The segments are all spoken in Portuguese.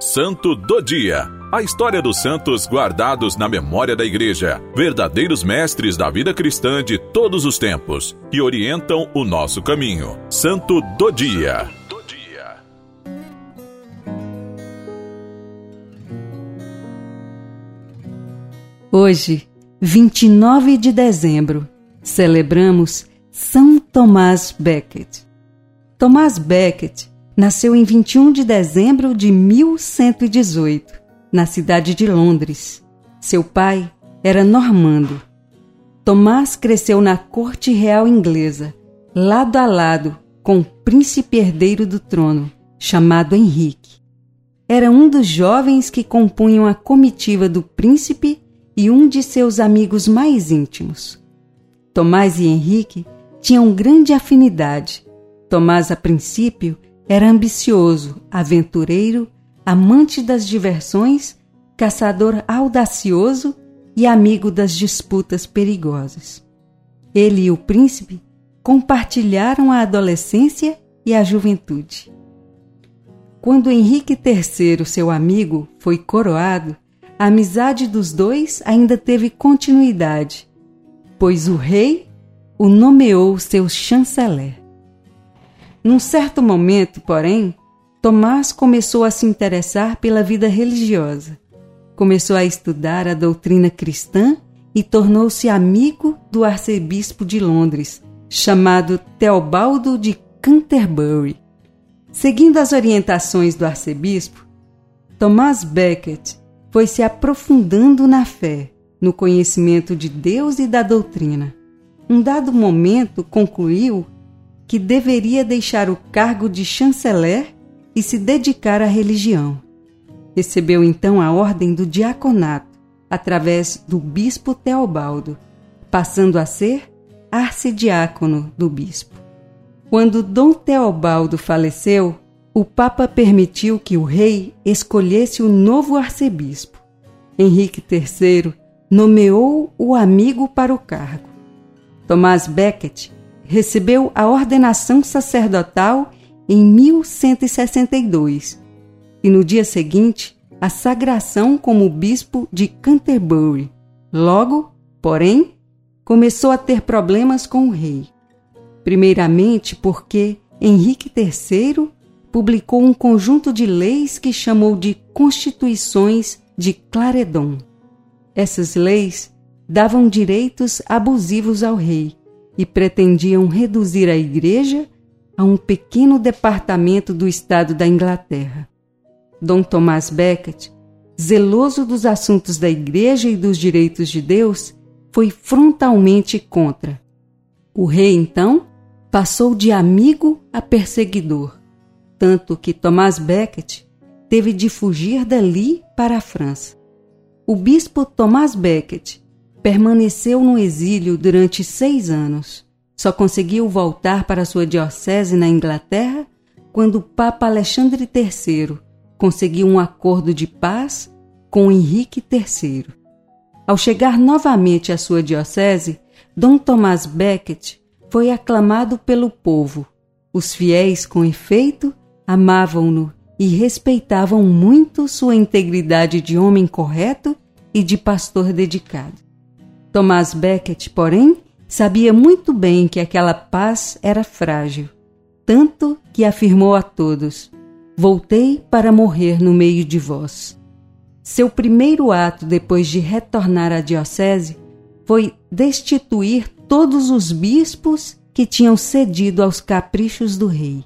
Santo do Dia. A história dos santos guardados na memória da Igreja, verdadeiros mestres da vida cristã de todos os tempos, que orientam o nosso caminho. Santo do Dia. Hoje, 29 de dezembro, celebramos São Tomás Becket. Tomás Becket nasceu em 21 de dezembro de 1118, na cidade de Londres. Seu pai era normando. Tomás cresceu na corte real inglesa, lado a lado com o príncipe herdeiro do trono, chamado Henrique. Era um dos jovens que compunham a comitiva do príncipe e um de seus amigos mais íntimos. Tomás e Henrique tinham grande afinidade. Tomás, a princípio, era ambicioso, aventureiro, amante das diversões, caçador audacioso e amigo das disputas perigosas. Ele e o príncipe compartilharam a adolescência e a juventude. Quando Henrique III, seu amigo, foi coroado, a amizade dos dois ainda teve continuidade, pois o rei o nomeou seu chanceler. Num certo momento, porém, Tomás começou a se interessar pela vida religiosa. Começou a estudar a doutrina cristã e tornou-se amigo do arcebispo de Londres, chamado Teobaldo de Canterbury. Seguindo as orientações do arcebispo, Tomás Becket foi se aprofundando na fé, no conhecimento de Deus e da doutrina. Um dado momento concluiu que deveria deixar o cargo de chanceler e se dedicar à religião. Recebeu então a ordem do diaconato através do bispo Teobaldo, passando a ser arcidiácono do bispo. Quando Dom Teobaldo faleceu, o Papa permitiu que o rei escolhesse o novo arcebispo. Henrique III nomeou o amigo para o cargo. Tomás Becket recebeu a ordenação sacerdotal em 1162 e no dia seguinte a sagração como bispo de Canterbury. Logo, porém, começou a ter problemas com o rei. Primeiramente porque Henrique III publicou um conjunto de leis que chamou de Constituições de Claredon. Essas leis davam direitos abusivos ao rei e pretendiam reduzir a Igreja a um pequeno departamento do Estado da Inglaterra. Dom Tomás Becket, zeloso dos assuntos da Igreja e dos direitos de Deus, foi frontalmente contra. O rei, então, passou de amigo a perseguidor, tanto que Tomás Becket teve de fugir dali para a França. O bispo Tomás Becket Permaneceu no exílio durante seis anos. Só conseguiu voltar para sua diocese na Inglaterra quando o Papa Alexandre III conseguiu um acordo de paz com Henrique III. Ao chegar novamente à sua diocese, Dom Tomás Becket foi aclamado pelo povo. Os fiéis, com efeito, amavam-no e respeitavam muito sua integridade de homem correto e de pastor dedicado. Thomas Becket, porém, sabia muito bem que aquela paz era frágil, tanto que afirmou a todos: Voltei para morrer no meio de vós. Seu primeiro ato depois de retornar à diocese foi destituir todos os bispos que tinham cedido aos caprichos do rei.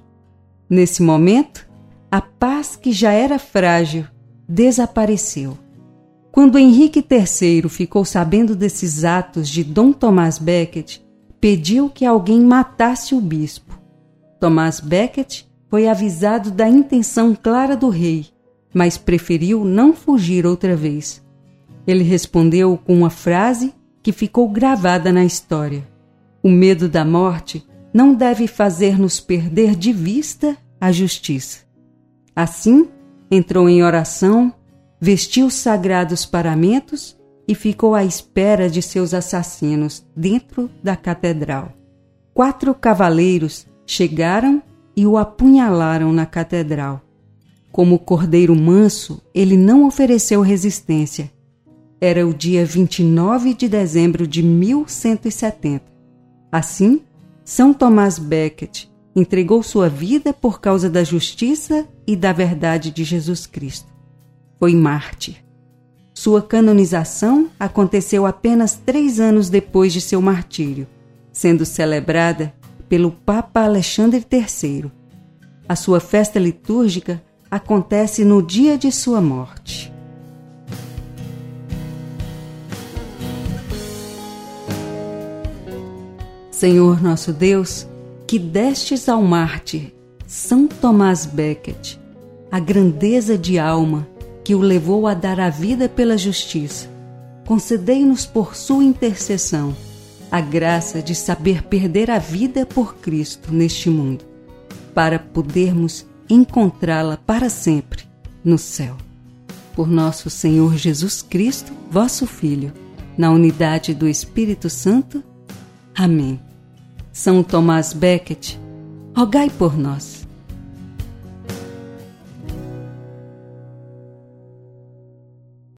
Nesse momento, a paz que já era frágil desapareceu. Quando Henrique III ficou sabendo desses atos de Dom Tomás Becket, pediu que alguém matasse o bispo. Tomás Becket foi avisado da intenção clara do rei, mas preferiu não fugir outra vez. Ele respondeu com uma frase que ficou gravada na história: O medo da morte não deve fazer-nos perder de vista a justiça. Assim, entrou em oração vestiu os sagrados paramentos e ficou à espera de seus assassinos dentro da catedral. Quatro cavaleiros chegaram e o apunhalaram na catedral. Como cordeiro manso, ele não ofereceu resistência. Era o dia 29 de dezembro de 1170. Assim, São Tomás Becket entregou sua vida por causa da justiça e da verdade de Jesus Cristo. Foi mártir. Sua canonização aconteceu apenas três anos depois de seu martírio, sendo celebrada pelo Papa Alexandre III. A sua festa litúrgica acontece no dia de sua morte. Senhor nosso Deus, que destes ao mártir São Tomás Becket a grandeza de alma que o levou a dar a vida pela justiça, concedei-nos por sua intercessão a graça de saber perder a vida por Cristo neste mundo, para podermos encontrá-la para sempre no céu. Por nosso Senhor Jesus Cristo, vosso Filho, na unidade do Espírito Santo. Amém. São Tomás Becket, rogai por nós.